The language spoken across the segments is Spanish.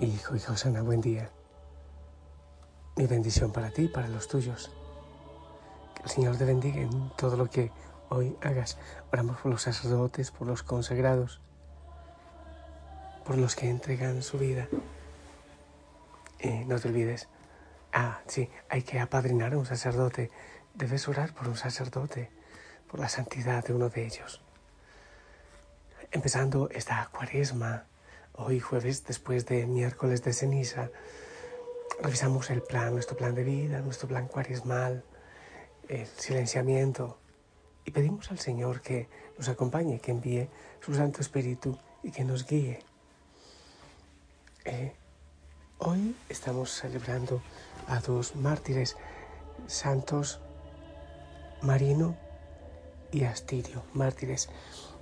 Hijo y Josana, buen día. Mi bendición para ti y para los tuyos. Que el Señor te bendiga en todo lo que hoy hagas. Oramos por los sacerdotes, por los consagrados, por los que entregan su vida. Y no te olvides, ah, sí, hay que apadrinar a un sacerdote. Debes orar por un sacerdote, por la santidad de uno de ellos. Empezando esta cuaresma, Hoy jueves, después de miércoles de ceniza, revisamos el plan, nuestro plan de vida, nuestro plan cuaresmal, el silenciamiento y pedimos al Señor que nos acompañe, que envíe su Santo Espíritu y que nos guíe. Eh, hoy estamos celebrando a dos mártires, santos Marino y Astirio, mártires.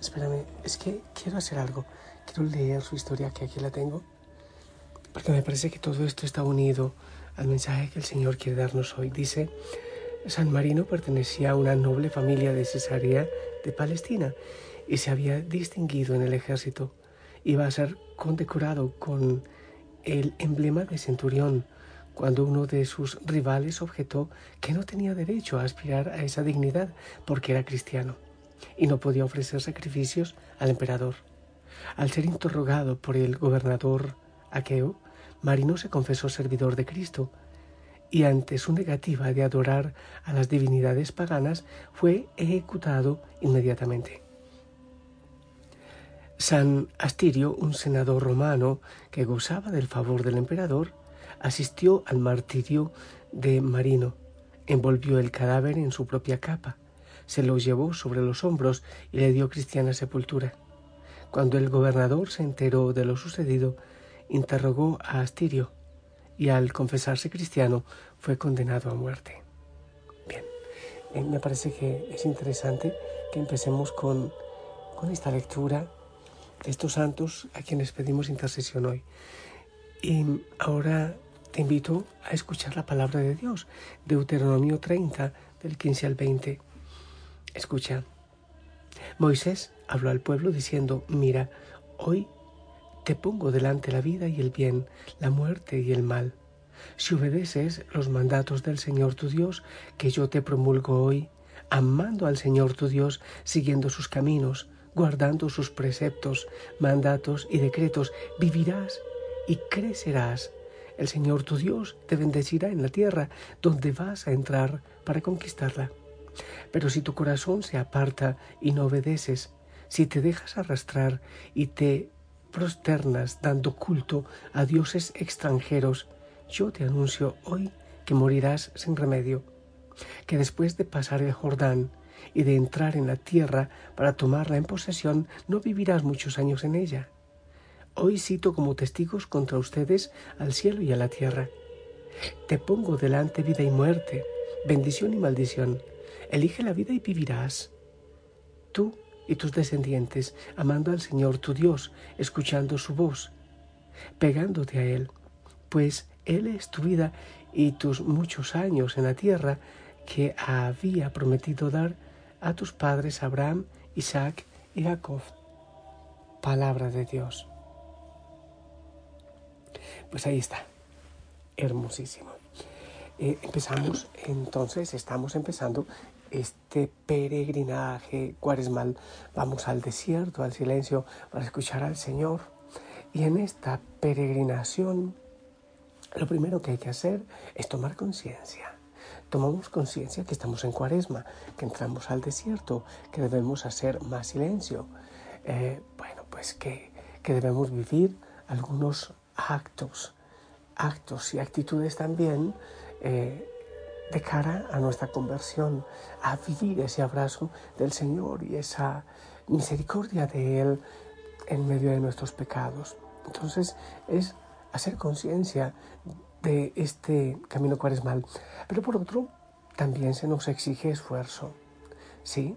Espérame, es que quiero hacer algo. Quiero leer su historia, que aquí la tengo, porque me parece que todo esto está unido al mensaje que el Señor quiere darnos hoy. Dice, San Marino pertenecía a una noble familia de Cesarea de Palestina y se había distinguido en el ejército. Iba a ser condecorado con el emblema de centurión cuando uno de sus rivales objetó que no tenía derecho a aspirar a esa dignidad porque era cristiano y no podía ofrecer sacrificios al emperador. Al ser interrogado por el gobernador Aqueo, Marino se confesó servidor de Cristo y ante su negativa de adorar a las divinidades paganas fue ejecutado inmediatamente. San Astirio, un senador romano que gozaba del favor del emperador, asistió al martirio de Marino, envolvió el cadáver en su propia capa, se lo llevó sobre los hombros y le dio cristiana sepultura. Cuando el gobernador se enteró de lo sucedido, interrogó a Astirio y al confesarse cristiano fue condenado a muerte. Bien, eh, me parece que es interesante que empecemos con, con esta lectura de estos santos a quienes pedimos intercesión hoy. Y ahora te invito a escuchar la palabra de Dios, Deuteronomio 30, del 15 al 20. Escucha. Moisés habló al pueblo diciendo, mira, hoy te pongo delante la vida y el bien, la muerte y el mal. Si obedeces los mandatos del Señor tu Dios, que yo te promulgo hoy, amando al Señor tu Dios, siguiendo sus caminos, guardando sus preceptos, mandatos y decretos, vivirás y crecerás. El Señor tu Dios te bendecirá en la tierra donde vas a entrar para conquistarla. Pero si tu corazón se aparta y no obedeces, si te dejas arrastrar y te prosternas dando culto a dioses extranjeros, yo te anuncio hoy que morirás sin remedio, que después de pasar el Jordán y de entrar en la tierra para tomarla en posesión, no vivirás muchos años en ella. Hoy cito como testigos contra ustedes al cielo y a la tierra. Te pongo delante vida y muerte, bendición y maldición. Elige la vida y vivirás. Tú y tus descendientes, amando al Señor tu Dios, escuchando su voz, pegándote a Él, pues Él es tu vida y tus muchos años en la tierra que había prometido dar a tus padres Abraham, Isaac y Jacob. Palabra de Dios. Pues ahí está, hermosísimo. Eh, empezamos, entonces estamos empezando este peregrinaje cuaresmal. Vamos al desierto, al silencio, para escuchar al Señor. Y en esta peregrinación, lo primero que hay que hacer es tomar conciencia. Tomamos conciencia que estamos en cuaresma, que entramos al desierto, que debemos hacer más silencio. Eh, bueno, pues que, que debemos vivir algunos actos, actos y actitudes también eh, de cara a nuestra conversión, a vivir ese abrazo del Señor y esa misericordia de Él en medio de nuestros pecados. Entonces es hacer conciencia de este camino cuaresmal. Pero por otro, también se nos exige esfuerzo. Sí,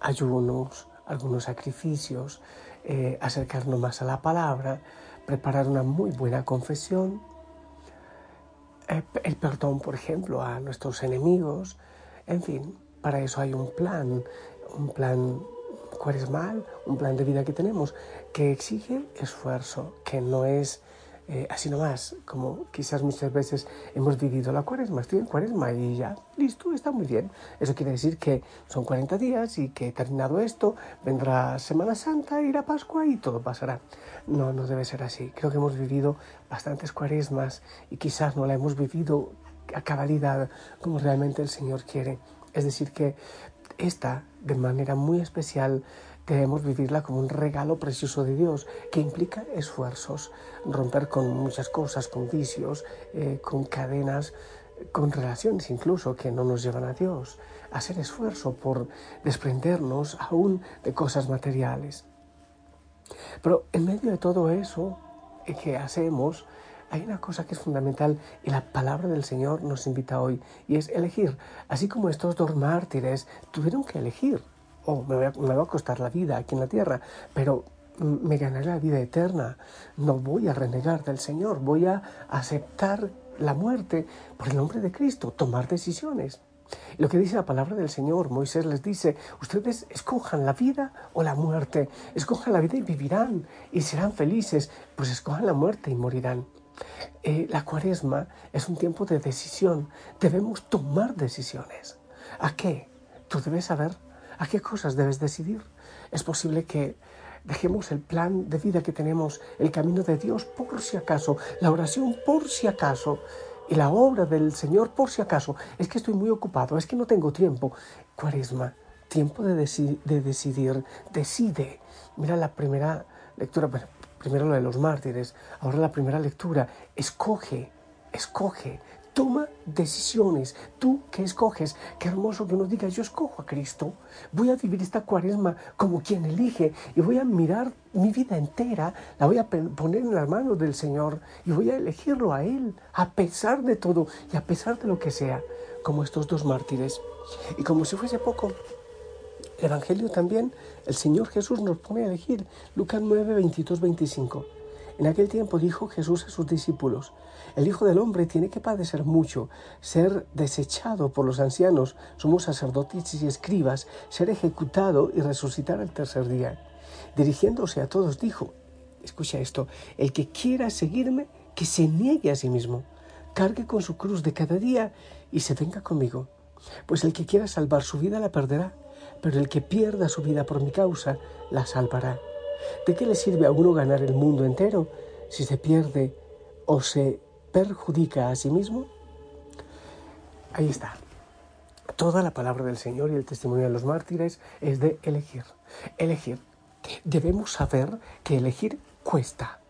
ayunos, algunos sacrificios, eh, acercarnos más a la palabra, preparar una muy buena confesión, el perdón, por ejemplo, a nuestros enemigos. En fin, para eso hay un plan, un plan cuaresmal, un plan de vida que tenemos que exige esfuerzo, que no es eh, así nomás, como quizás muchas veces hemos vivido la cuaresma, estoy en cuaresma y ya, listo, está muy bien. Eso quiere decir que son 40 días y que terminado esto, vendrá Semana Santa y la Pascua y todo pasará. No, no debe ser así. Creo que hemos vivido bastantes cuaresmas y quizás no la hemos vivido a cabalidad como realmente el Señor quiere. Es decir, que esta, de manera muy especial, Debemos vivirla como un regalo precioso de Dios que implica esfuerzos, romper con muchas cosas, con vicios, eh, con cadenas, con relaciones incluso que no nos llevan a Dios, hacer esfuerzo por desprendernos aún de cosas materiales. Pero en medio de todo eso que hacemos, hay una cosa que es fundamental y la palabra del Señor nos invita hoy y es elegir. Así como estos dos mártires tuvieron que elegir me, va a costar la vida aquí en la tierra, pero me ganaré la vida eterna. No voy a renegar del Señor, voy a aceptar la muerte por el nombre de Cristo, tomar decisiones. Lo que dice la palabra del Señor, Moisés les dice, ustedes escojan la vida o la muerte, escojan la vida y vivirán y serán felices, pues escojan la muerte y morirán. Eh, la cuaresma es un tiempo de decisión, debemos tomar decisiones. ¿A qué? Tú debes saber ¿A qué cosas debes decidir? Es posible que dejemos el plan de vida que tenemos, el camino de Dios por si acaso, la oración por si acaso y la obra del Señor por si acaso. Es que estoy muy ocupado, es que no tengo tiempo. Cuaresma, tiempo de, de decidir, decide. Mira la primera lectura, primero lo de los mártires, ahora la primera lectura, escoge, escoge, Toma decisiones. Tú que escoges, qué hermoso que nos digas, yo escojo a Cristo. Voy a vivir esta cuaresma como quien elige y voy a mirar mi vida entera, la voy a poner en las manos del Señor y voy a elegirlo a Él, a pesar de todo y a pesar de lo que sea, como estos dos mártires. Y como si fuese poco, el Evangelio también, el Señor Jesús nos pone a elegir. Lucas 9, 22, 25. En aquel tiempo dijo Jesús a sus discípulos, el Hijo del Hombre tiene que padecer mucho, ser desechado por los ancianos, somos sacerdotes y escribas, ser ejecutado y resucitar al tercer día. Dirigiéndose a todos dijo, escucha esto, el que quiera seguirme, que se niegue a sí mismo, cargue con su cruz de cada día y se venga conmigo. Pues el que quiera salvar su vida la perderá, pero el que pierda su vida por mi causa la salvará. ¿De qué le sirve a uno ganar el mundo entero si se pierde o se perjudica a sí mismo? Ahí está. Toda la palabra del Señor y el testimonio de los mártires es de elegir. Elegir. Debemos saber que elegir cuesta,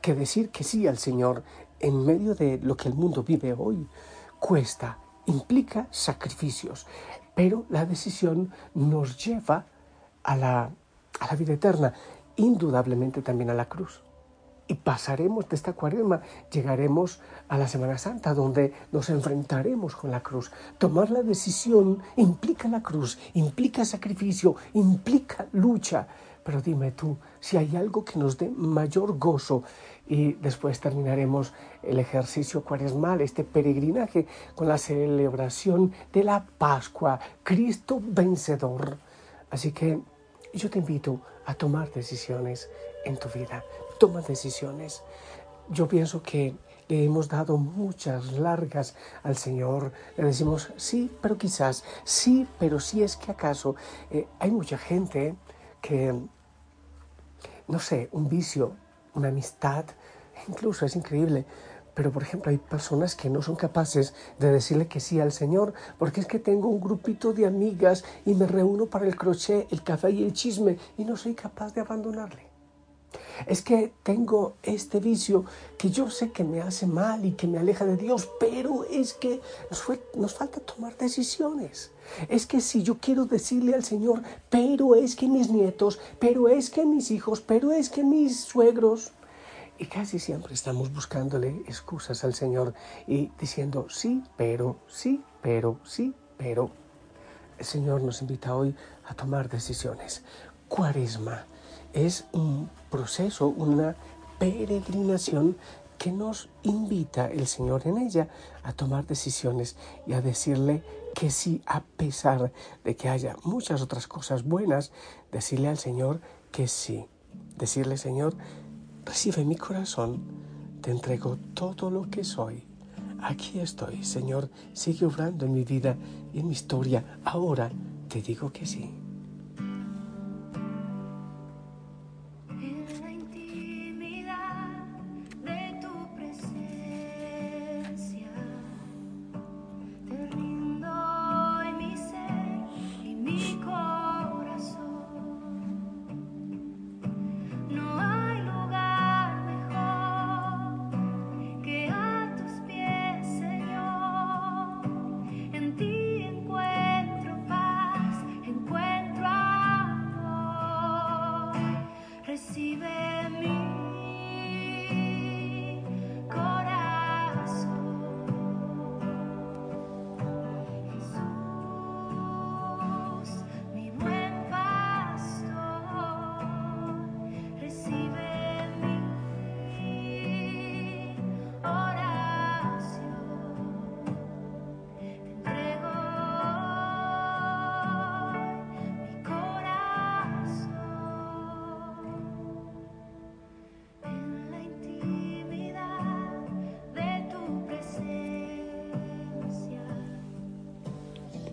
que decir que sí al Señor en medio de lo que el mundo vive hoy cuesta, implica sacrificios, pero la decisión nos lleva a la, a la vida eterna indudablemente también a la cruz. Y pasaremos de esta cuaresma, llegaremos a la Semana Santa, donde nos enfrentaremos con la cruz. Tomar la decisión implica la cruz, implica sacrificio, implica lucha. Pero dime tú, si hay algo que nos dé mayor gozo, y después terminaremos el ejercicio cuaresmal, este peregrinaje, con la celebración de la Pascua, Cristo vencedor. Así que yo te invito a tomar decisiones en tu vida. Toma decisiones. Yo pienso que le hemos dado muchas largas al Señor. Le decimos sí, pero quizás, sí, pero si es que acaso. Eh, hay mucha gente que, no sé, un vicio, una amistad, incluso es increíble. Pero, por ejemplo, hay personas que no son capaces de decirle que sí al Señor, porque es que tengo un grupito de amigas y me reúno para el crochet, el café y el chisme y no soy capaz de abandonarle. Es que tengo este vicio que yo sé que me hace mal y que me aleja de Dios, pero es que nos, nos falta tomar decisiones. Es que si yo quiero decirle al Señor, pero es que mis nietos, pero es que mis hijos, pero es que mis suegros, y casi siempre estamos buscándole excusas al Señor y diciendo sí, pero, sí, pero, sí, pero. El Señor nos invita hoy a tomar decisiones. Cuaresma es un proceso, una peregrinación que nos invita el Señor en ella a tomar decisiones y a decirle que sí, a pesar de que haya muchas otras cosas buenas, decirle al Señor que sí. Decirle, Señor, recibe mi corazón, te entrego todo lo que soy. Aquí estoy, Señor, sigue obrando en mi vida y en mi historia. Ahora te digo que sí.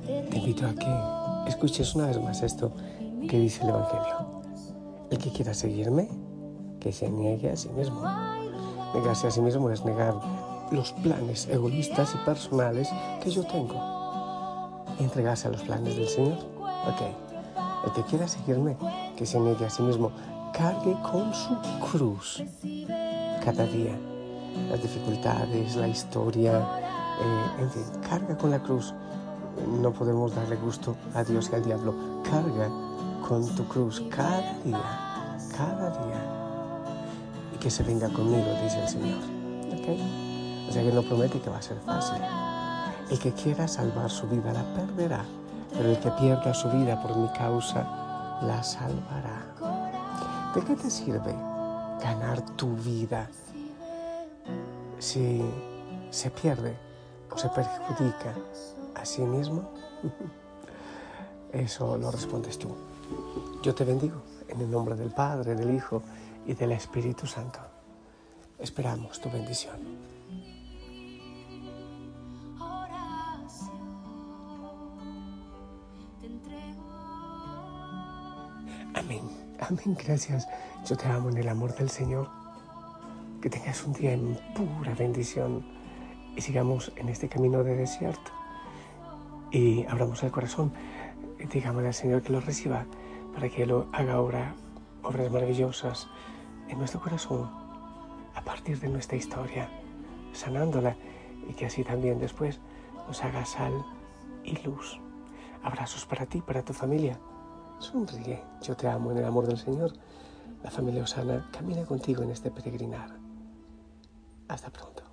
Invito a que escuches una vez más esto que dice el Evangelio. El que quiera seguirme, que se niegue a sí mismo. Negarse a sí mismo es negar los planes egoístas y personales que yo tengo. Entregarse a los planes del Señor. Ok. El que quiera seguirme, que se niegue a sí mismo, cargue con su cruz cada día. Las dificultades, la historia, eh, en fin, carga con la cruz no podemos darle gusto a Dios y al diablo. Carga con tu cruz cada día, cada día. Y que se venga conmigo, dice el Señor. ¿Okay? O sea que no promete que va a ser fácil. El que quiera salvar su vida la perderá, pero el que pierda su vida por mi causa la salvará. ¿De qué te sirve ganar tu vida si se pierde o se perjudica a sí mismo? Eso lo respondes tú. Yo te bendigo en el nombre del Padre, del Hijo y del Espíritu Santo. Esperamos tu bendición. Amén, amén, gracias. Yo te amo en el amor del Señor. Que tengas un día en pura bendición y sigamos en este camino de desierto y abramos el corazón. Digámosle al Señor que lo reciba para que lo haga ahora obras maravillosas en nuestro corazón a partir de nuestra historia, sanándola y que así también después nos haga sal y luz. Abrazos para ti, para tu familia. Sonríe, yo te amo en el amor del Señor. La familia Osana camina contigo en este peregrinar. Hasta pronto.